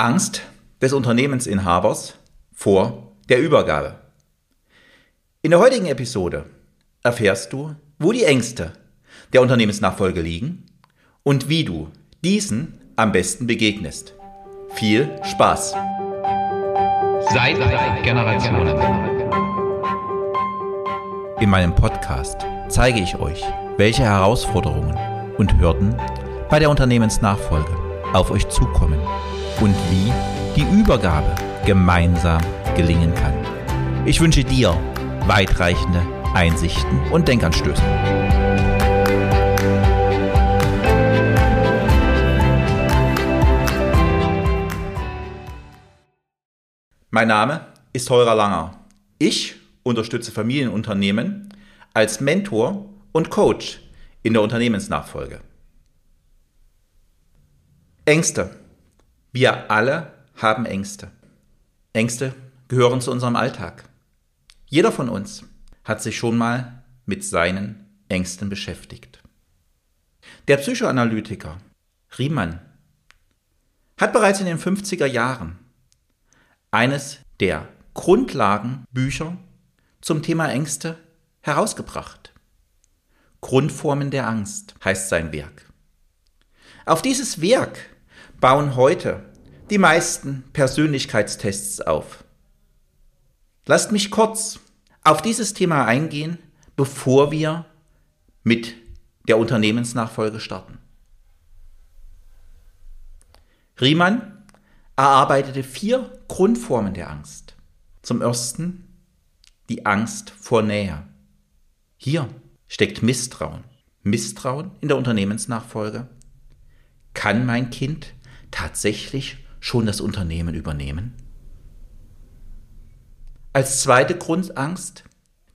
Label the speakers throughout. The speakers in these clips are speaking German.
Speaker 1: Angst des Unternehmensinhabers vor der Übergabe. In der heutigen Episode erfährst du, wo die Ängste der Unternehmensnachfolge liegen und wie du diesen am besten begegnest. Viel Spaß!
Speaker 2: Seit Generationen.
Speaker 1: In meinem Podcast zeige ich euch, welche Herausforderungen und Hürden bei der Unternehmensnachfolge auf euch zukommen und wie die Übergabe gemeinsam gelingen kann. Ich wünsche dir weitreichende Einsichten und Denkanstöße. Mein Name ist Holger Langer. Ich unterstütze Familienunternehmen als Mentor und Coach in der Unternehmensnachfolge. Ängste. Wir alle haben Ängste. Ängste gehören zu unserem Alltag. Jeder von uns hat sich schon mal mit seinen Ängsten beschäftigt. Der Psychoanalytiker Riemann hat bereits in den 50er Jahren eines der Grundlagenbücher zum Thema Ängste herausgebracht. Grundformen der Angst heißt sein Werk. Auf dieses Werk bauen heute die meisten Persönlichkeitstests auf. Lasst mich kurz auf dieses Thema eingehen, bevor wir mit der Unternehmensnachfolge starten. Riemann erarbeitete vier Grundformen der Angst. Zum ersten die Angst vor Nähe. Hier steckt Misstrauen. Misstrauen in der Unternehmensnachfolge. Kann mein Kind tatsächlich schon das Unternehmen übernehmen? Als zweite Grundangst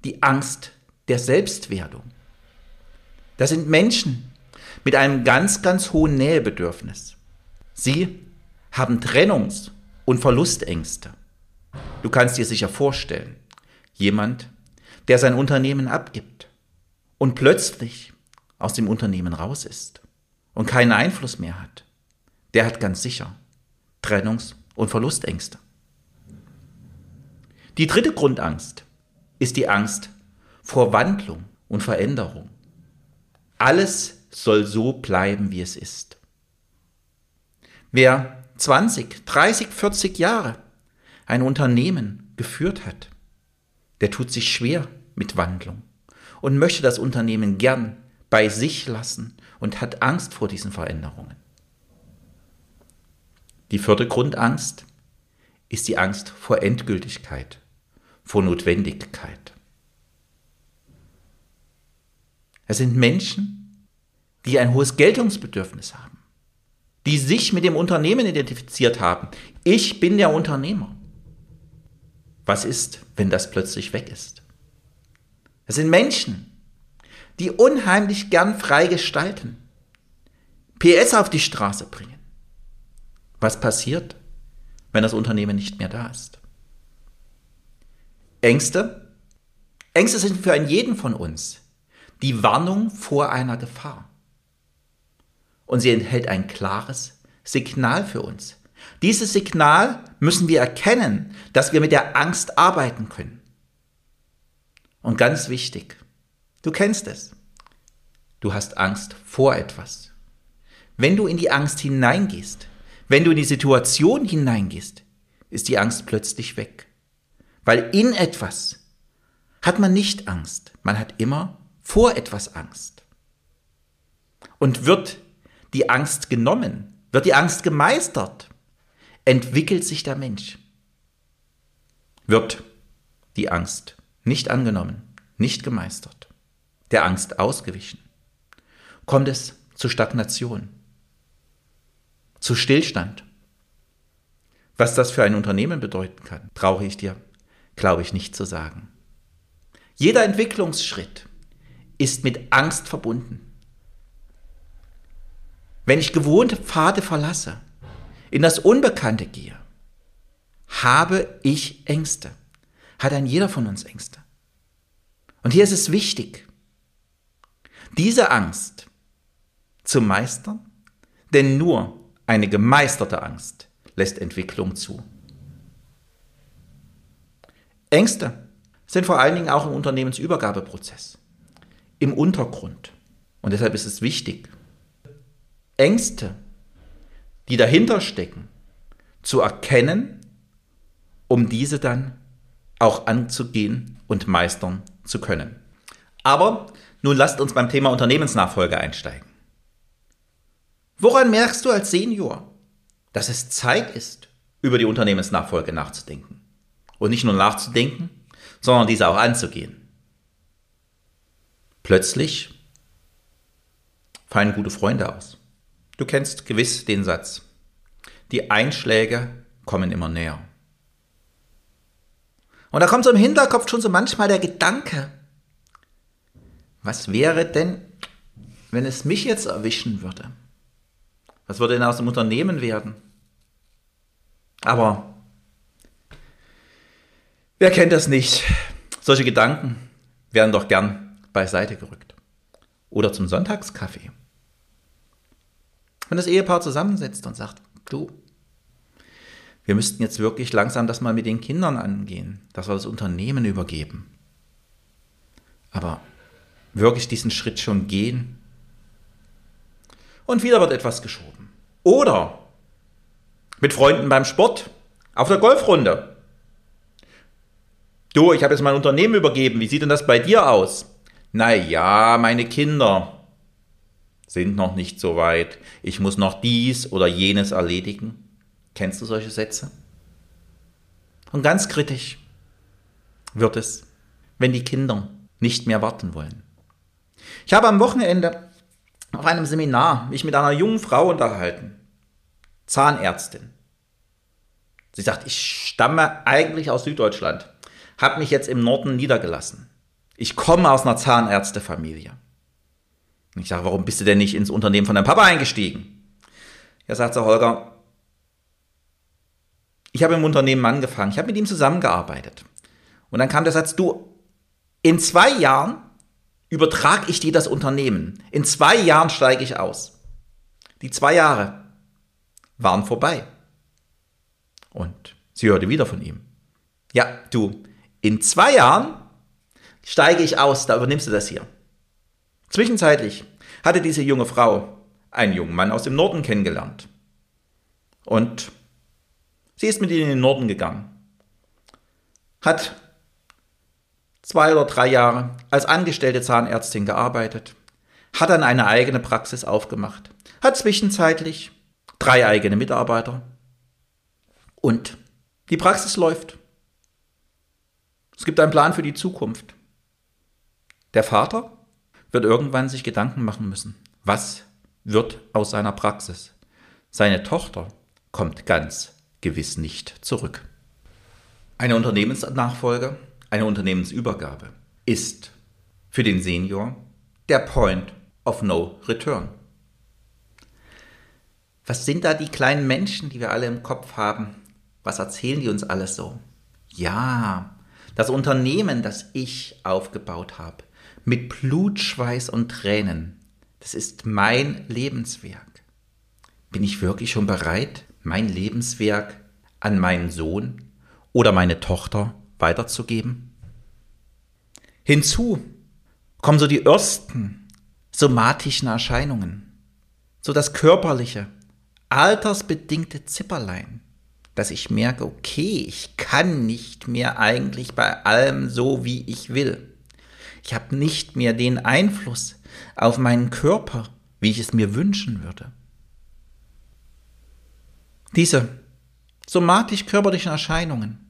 Speaker 1: die Angst der Selbstwerdung. Das sind Menschen mit einem ganz, ganz hohen Nähebedürfnis. Sie haben Trennungs- und Verlustängste. Du kannst dir sicher vorstellen, jemand, der sein Unternehmen abgibt und plötzlich aus dem Unternehmen raus ist und keinen Einfluss mehr hat, der hat ganz sicher Trennungs- und Verlustängste. Die dritte Grundangst ist die Angst vor Wandlung und Veränderung. Alles soll so bleiben, wie es ist. Wer 20, 30, 40 Jahre ein Unternehmen geführt hat, der tut sich schwer mit Wandlung und möchte das Unternehmen gern bei sich lassen und hat Angst vor diesen Veränderungen. Die vierte Grundangst ist die Angst vor Endgültigkeit, vor Notwendigkeit. Es sind Menschen, die ein hohes Geltungsbedürfnis haben, die sich mit dem Unternehmen identifiziert haben. Ich bin der Unternehmer. Was ist, wenn das plötzlich weg ist? Es sind Menschen, die unheimlich gern frei gestalten, PS auf die Straße bringen was passiert, wenn das Unternehmen nicht mehr da ist? Ängste? Ängste sind für jeden von uns die Warnung vor einer Gefahr. Und sie enthält ein klares Signal für uns. Dieses Signal müssen wir erkennen, dass wir mit der Angst arbeiten können. Und ganz wichtig, du kennst es. Du hast Angst vor etwas. Wenn du in die Angst hineingehst, wenn du in die Situation hineingehst, ist die Angst plötzlich weg. Weil in etwas hat man nicht Angst, man hat immer vor etwas Angst. Und wird die Angst genommen, wird die Angst gemeistert, entwickelt sich der Mensch. Wird die Angst nicht angenommen, nicht gemeistert, der Angst ausgewichen, kommt es zu Stagnation, zu Stillstand. Was das für ein Unternehmen bedeuten kann, brauche ich dir, glaube ich, nicht zu sagen. Jeder Entwicklungsschritt ist mit Angst verbunden. Wenn ich gewohnte Pfade verlasse, in das Unbekannte gehe, habe ich Ängste. Hat ein jeder von uns Ängste. Und hier ist es wichtig, diese Angst zu meistern, denn nur eine gemeisterte Angst lässt Entwicklung zu. Ängste sind vor allen Dingen auch im Unternehmensübergabeprozess, im Untergrund. Und deshalb ist es wichtig, Ängste, die dahinter stecken, zu erkennen, um diese dann auch anzugehen und meistern zu können. Aber nun lasst uns beim Thema Unternehmensnachfolge einsteigen. Woran merkst du als Senior, dass es Zeit ist, über die Unternehmensnachfolge nachzudenken? Und nicht nur nachzudenken, sondern diese auch anzugehen. Plötzlich fallen gute Freunde aus. Du kennst gewiss den Satz. Die Einschläge kommen immer näher. Und da kommt so im Hinterkopf schon so manchmal der Gedanke, was wäre denn, wenn es mich jetzt erwischen würde? Was würde denn aus dem Unternehmen werden? Aber wer kennt das nicht? Solche Gedanken werden doch gern beiseite gerückt. Oder zum Sonntagskaffee. Wenn das Ehepaar zusammensitzt und sagt, du, wir müssten jetzt wirklich langsam das mal mit den Kindern angehen, dass wir das Unternehmen übergeben. Aber wirklich diesen Schritt schon gehen? Und wieder wird etwas geschoben. Oder mit Freunden beim Sport, auf der Golfrunde. Du, ich habe jetzt mein Unternehmen übergeben, wie sieht denn das bei dir aus? Naja, meine Kinder sind noch nicht so weit. Ich muss noch dies oder jenes erledigen. Kennst du solche Sätze? Und ganz kritisch wird es, wenn die Kinder nicht mehr warten wollen. Ich habe am Wochenende auf einem Seminar mich mit einer jungen Frau unterhalten, Zahnärztin. Sie sagt, ich stamme eigentlich aus Süddeutschland, habe mich jetzt im Norden niedergelassen. Ich komme aus einer Zahnärztefamilie. Ich sage, warum bist du denn nicht ins Unternehmen von deinem Papa eingestiegen? Ja, sagt sie, Holger, ich habe im Unternehmen angefangen, ich habe mit ihm zusammengearbeitet. Und dann kam der Satz, du, in zwei Jahren übertrage ich dir das Unternehmen. In zwei Jahren steige ich aus. Die zwei Jahre waren vorbei. Und sie hörte wieder von ihm. Ja, du, in zwei Jahren steige ich aus, da übernimmst du das hier. Zwischenzeitlich hatte diese junge Frau einen jungen Mann aus dem Norden kennengelernt. Und Sie ist mit ihnen in den Norden gegangen, hat zwei oder drei Jahre als angestellte Zahnärztin gearbeitet, hat dann eine eigene Praxis aufgemacht, hat zwischenzeitlich drei eigene Mitarbeiter und die Praxis läuft. Es gibt einen Plan für die Zukunft. Der Vater wird irgendwann sich Gedanken machen müssen, was wird aus seiner Praxis. Seine Tochter kommt ganz gewiss nicht zurück. Eine Unternehmensnachfolge, eine Unternehmensübergabe ist für den Senior der Point of No Return. Was sind da die kleinen Menschen, die wir alle im Kopf haben? Was erzählen die uns alles so? Ja, das Unternehmen, das ich aufgebaut habe, mit Blut, Schweiß und Tränen, das ist mein Lebenswerk. Bin ich wirklich schon bereit, mein Lebenswerk an meinen Sohn oder meine Tochter weiterzugeben? Hinzu kommen so die ersten somatischen Erscheinungen, so das körperliche, altersbedingte Zipperlein, dass ich merke, okay, ich kann nicht mehr eigentlich bei allem so, wie ich will. Ich habe nicht mehr den Einfluss auf meinen Körper, wie ich es mir wünschen würde. Diese somatisch-körperlichen Erscheinungen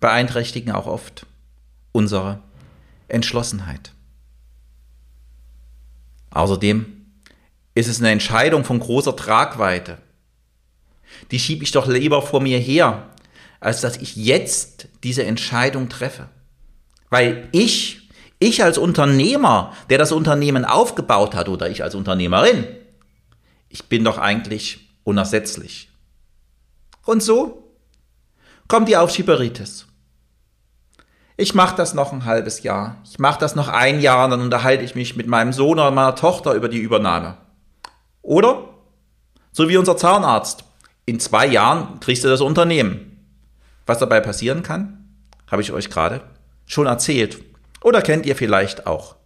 Speaker 1: beeinträchtigen auch oft unsere Entschlossenheit. Außerdem ist es eine Entscheidung von großer Tragweite. Die schiebe ich doch lieber vor mir her, als dass ich jetzt diese Entscheidung treffe. Weil ich, ich als Unternehmer, der das Unternehmen aufgebaut hat, oder ich als Unternehmerin, ich bin doch eigentlich unersetzlich. Und so kommt die Aufschieberitis. Ich mache das noch ein halbes Jahr. Ich mache das noch ein Jahr, dann unterhalte ich mich mit meinem Sohn oder meiner Tochter über die Übernahme. Oder, so wie unser Zahnarzt, in zwei Jahren kriegst du das Unternehmen. Was dabei passieren kann, habe ich euch gerade schon erzählt. Oder kennt ihr vielleicht auch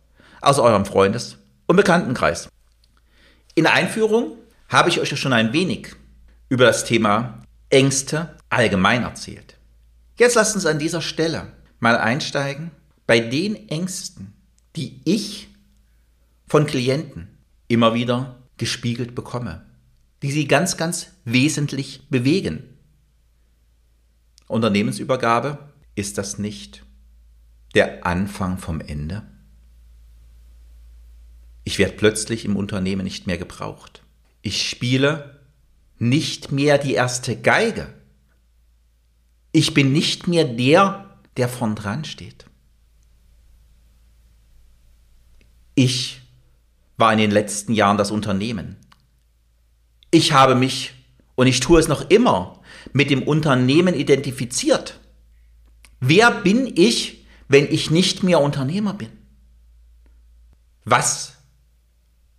Speaker 1: aus eurem Freundes- und Bekanntenkreis. In der Einführung habe ich euch schon ein wenig über das Thema Ängste allgemein erzählt. Jetzt lasst uns an dieser Stelle mal einsteigen bei den Ängsten, die ich von Klienten immer wieder gespiegelt bekomme, die sie ganz, ganz wesentlich bewegen. Unternehmensübergabe ist das nicht der Anfang vom Ende? Ich werde plötzlich im Unternehmen nicht mehr gebraucht. Ich spiele nicht mehr die erste Geige. Ich bin nicht mehr der, der vorn dran steht. Ich war in den letzten Jahren das Unternehmen. Ich habe mich, und ich tue es noch immer, mit dem Unternehmen identifiziert. Wer bin ich, wenn ich nicht mehr Unternehmer bin? Was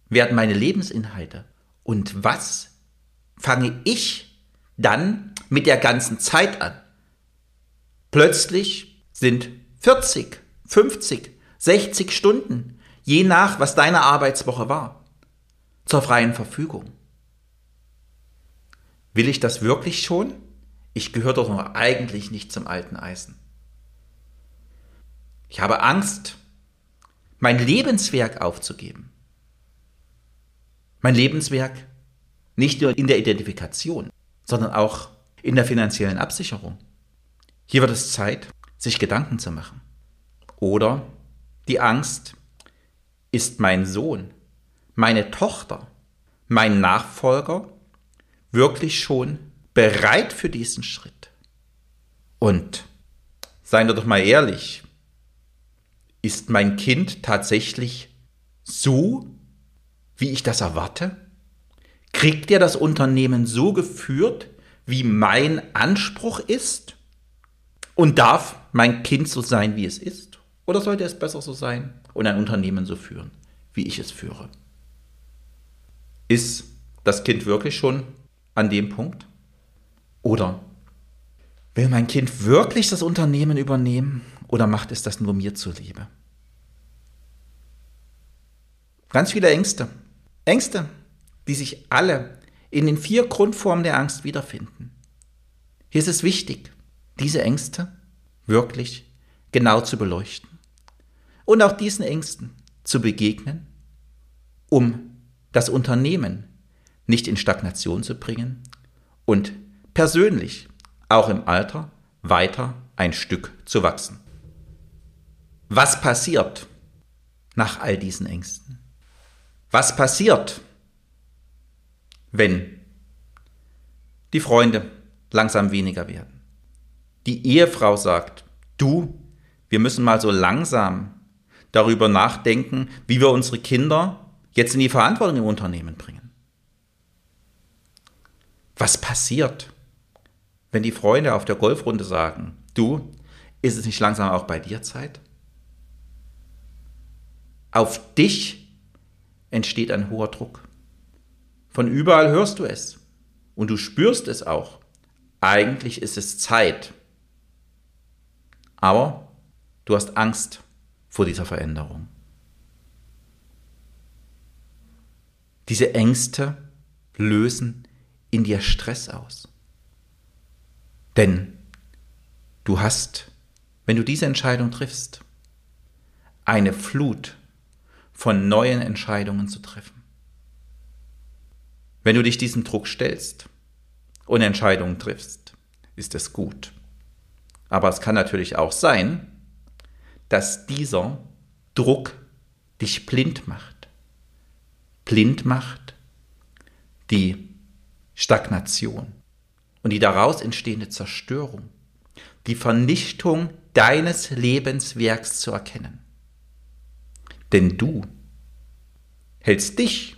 Speaker 1: werden meine Lebensinhalte? Und was fange ich dann mit der ganzen Zeit an? Plötzlich sind 40, 50, 60 Stunden, je nach, was deine Arbeitswoche war, zur freien Verfügung. Will ich das wirklich schon? Ich gehöre doch noch eigentlich nicht zum alten Eisen. Ich habe Angst, mein Lebenswerk aufzugeben. Mein Lebenswerk nicht nur in der Identifikation, sondern auch in der finanziellen Absicherung. Hier wird es Zeit, sich Gedanken zu machen. Oder die Angst, ist mein Sohn, meine Tochter, mein Nachfolger wirklich schon bereit für diesen Schritt? Und seien wir doch mal ehrlich, ist mein Kind tatsächlich so, wie ich das erwarte? Kriegt er das Unternehmen so geführt, wie mein Anspruch ist? Und darf mein Kind so sein, wie es ist? Oder sollte es besser so sein und ein Unternehmen so führen, wie ich es führe? Ist das Kind wirklich schon an dem Punkt? Oder will mein Kind wirklich das Unternehmen übernehmen oder macht es das nur mir zuliebe? Ganz viele Ängste. Ängste, die sich alle in den vier Grundformen der Angst wiederfinden. Hier ist es wichtig, diese Ängste wirklich genau zu beleuchten und auch diesen Ängsten zu begegnen, um das Unternehmen nicht in Stagnation zu bringen und persönlich auch im Alter weiter ein Stück zu wachsen. Was passiert nach all diesen Ängsten? Was passiert, wenn die Freunde langsam weniger werden? Die Ehefrau sagt, du, wir müssen mal so langsam darüber nachdenken, wie wir unsere Kinder jetzt in die Verantwortung im Unternehmen bringen. Was passiert, wenn die Freunde auf der Golfrunde sagen, du, ist es nicht langsam auch bei dir Zeit? Auf dich entsteht ein hoher Druck. Von überall hörst du es und du spürst es auch. Eigentlich ist es Zeit. Aber du hast Angst vor dieser Veränderung. Diese Ängste lösen in dir Stress aus. Denn du hast, wenn du diese Entscheidung triffst, eine Flut von neuen Entscheidungen zu treffen. Wenn du dich diesem Druck stellst und Entscheidungen triffst, ist es gut. Aber es kann natürlich auch sein, dass dieser Druck dich blind macht. Blind macht die Stagnation und die daraus entstehende Zerstörung, die Vernichtung deines Lebenswerks zu erkennen. Denn du hältst dich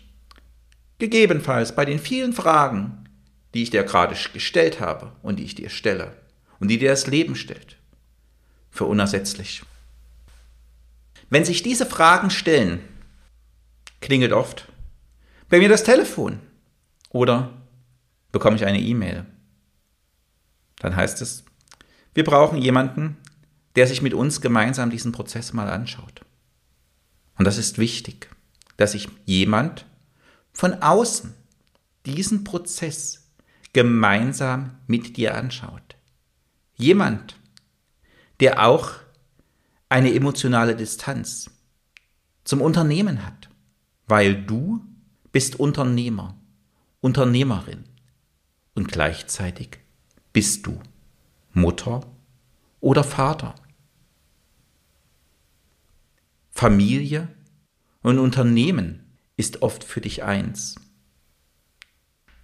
Speaker 1: gegebenenfalls bei den vielen Fragen, die ich dir gerade gestellt habe und die ich dir stelle und die dir das Leben stellt, für unersetzlich. Wenn sich diese Fragen stellen, klingelt oft bei mir das Telefon oder bekomme ich eine E-Mail. Dann heißt es, wir brauchen jemanden, der sich mit uns gemeinsam diesen Prozess mal anschaut. Und das ist wichtig, dass sich jemand von außen diesen Prozess gemeinsam mit dir anschaut. Jemand, der auch eine emotionale Distanz zum Unternehmen hat, weil du bist Unternehmer, Unternehmerin und gleichzeitig bist du Mutter oder Vater. Familie und Unternehmen ist oft für dich eins.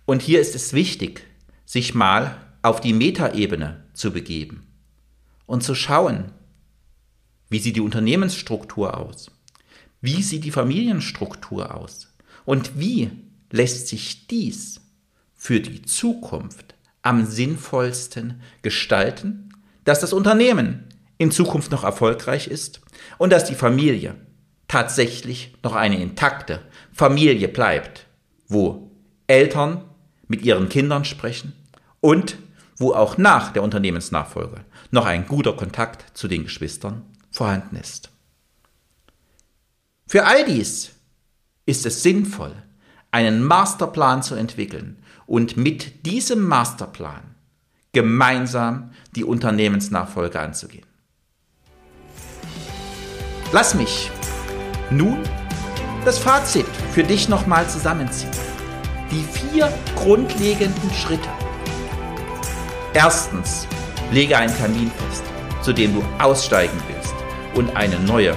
Speaker 1: Und hier ist es wichtig, sich mal auf die Metaebene zu begeben und zu schauen, wie sieht die Unternehmensstruktur aus? Wie sieht die Familienstruktur aus? Und wie lässt sich dies für die Zukunft am sinnvollsten gestalten, dass das Unternehmen in Zukunft noch erfolgreich ist und dass die Familie tatsächlich noch eine intakte Familie bleibt, wo Eltern mit ihren Kindern sprechen und wo auch nach der Unternehmensnachfolge noch ein guter Kontakt zu den Geschwistern vorhanden ist. Für all dies ist es sinnvoll, einen Masterplan zu entwickeln und mit diesem Masterplan gemeinsam die Unternehmensnachfolge anzugehen. Lass mich nun das Fazit für dich nochmal zusammenziehen. Die vier grundlegenden Schritte. Erstens, lege einen Termin fest, zu dem du aussteigen willst und eine neue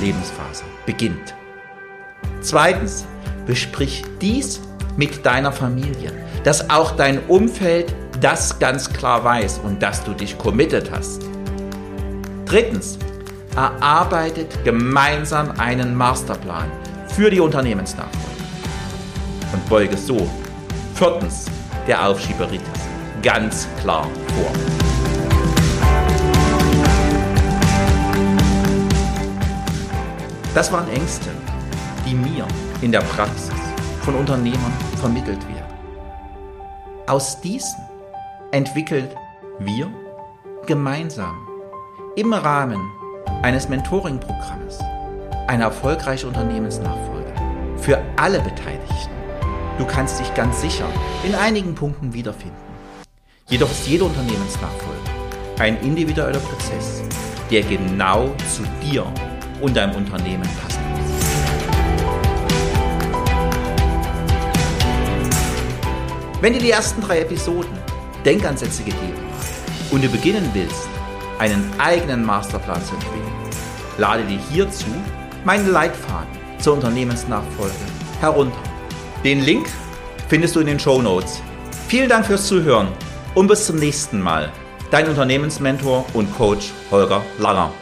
Speaker 1: Lebensphase beginnt. Zweitens, besprich dies mit deiner Familie, dass auch dein Umfeld das ganz klar weiß und dass du dich committed hast. Drittens, erarbeitet gemeinsam einen Masterplan für die Unternehmensnachfolge und beuge so viertens der Aufschieberitis ganz klar vor. Das waren Ängste, die mir in der Praxis von Unternehmern vermittelt werden. Aus diesen entwickelt wir gemeinsam im Rahmen eines Mentoring-Programmes eine erfolgreiche Unternehmensnachfolge für alle Beteiligten. Du kannst dich ganz sicher in einigen Punkten wiederfinden. Jedoch ist jede Unternehmensnachfolge ein individueller Prozess, der genau zu dir und deinem Unternehmen passen muss. Wenn dir die ersten drei Episoden Denkansätze gegeben und du beginnen willst, einen eigenen Masterplan zu entwickeln, lade dir hierzu meinen Leitfaden zur Unternehmensnachfolge herunter. Den Link findest du in den Show Notes. Vielen Dank fürs Zuhören und bis zum nächsten Mal. Dein Unternehmensmentor und Coach Holger Langer.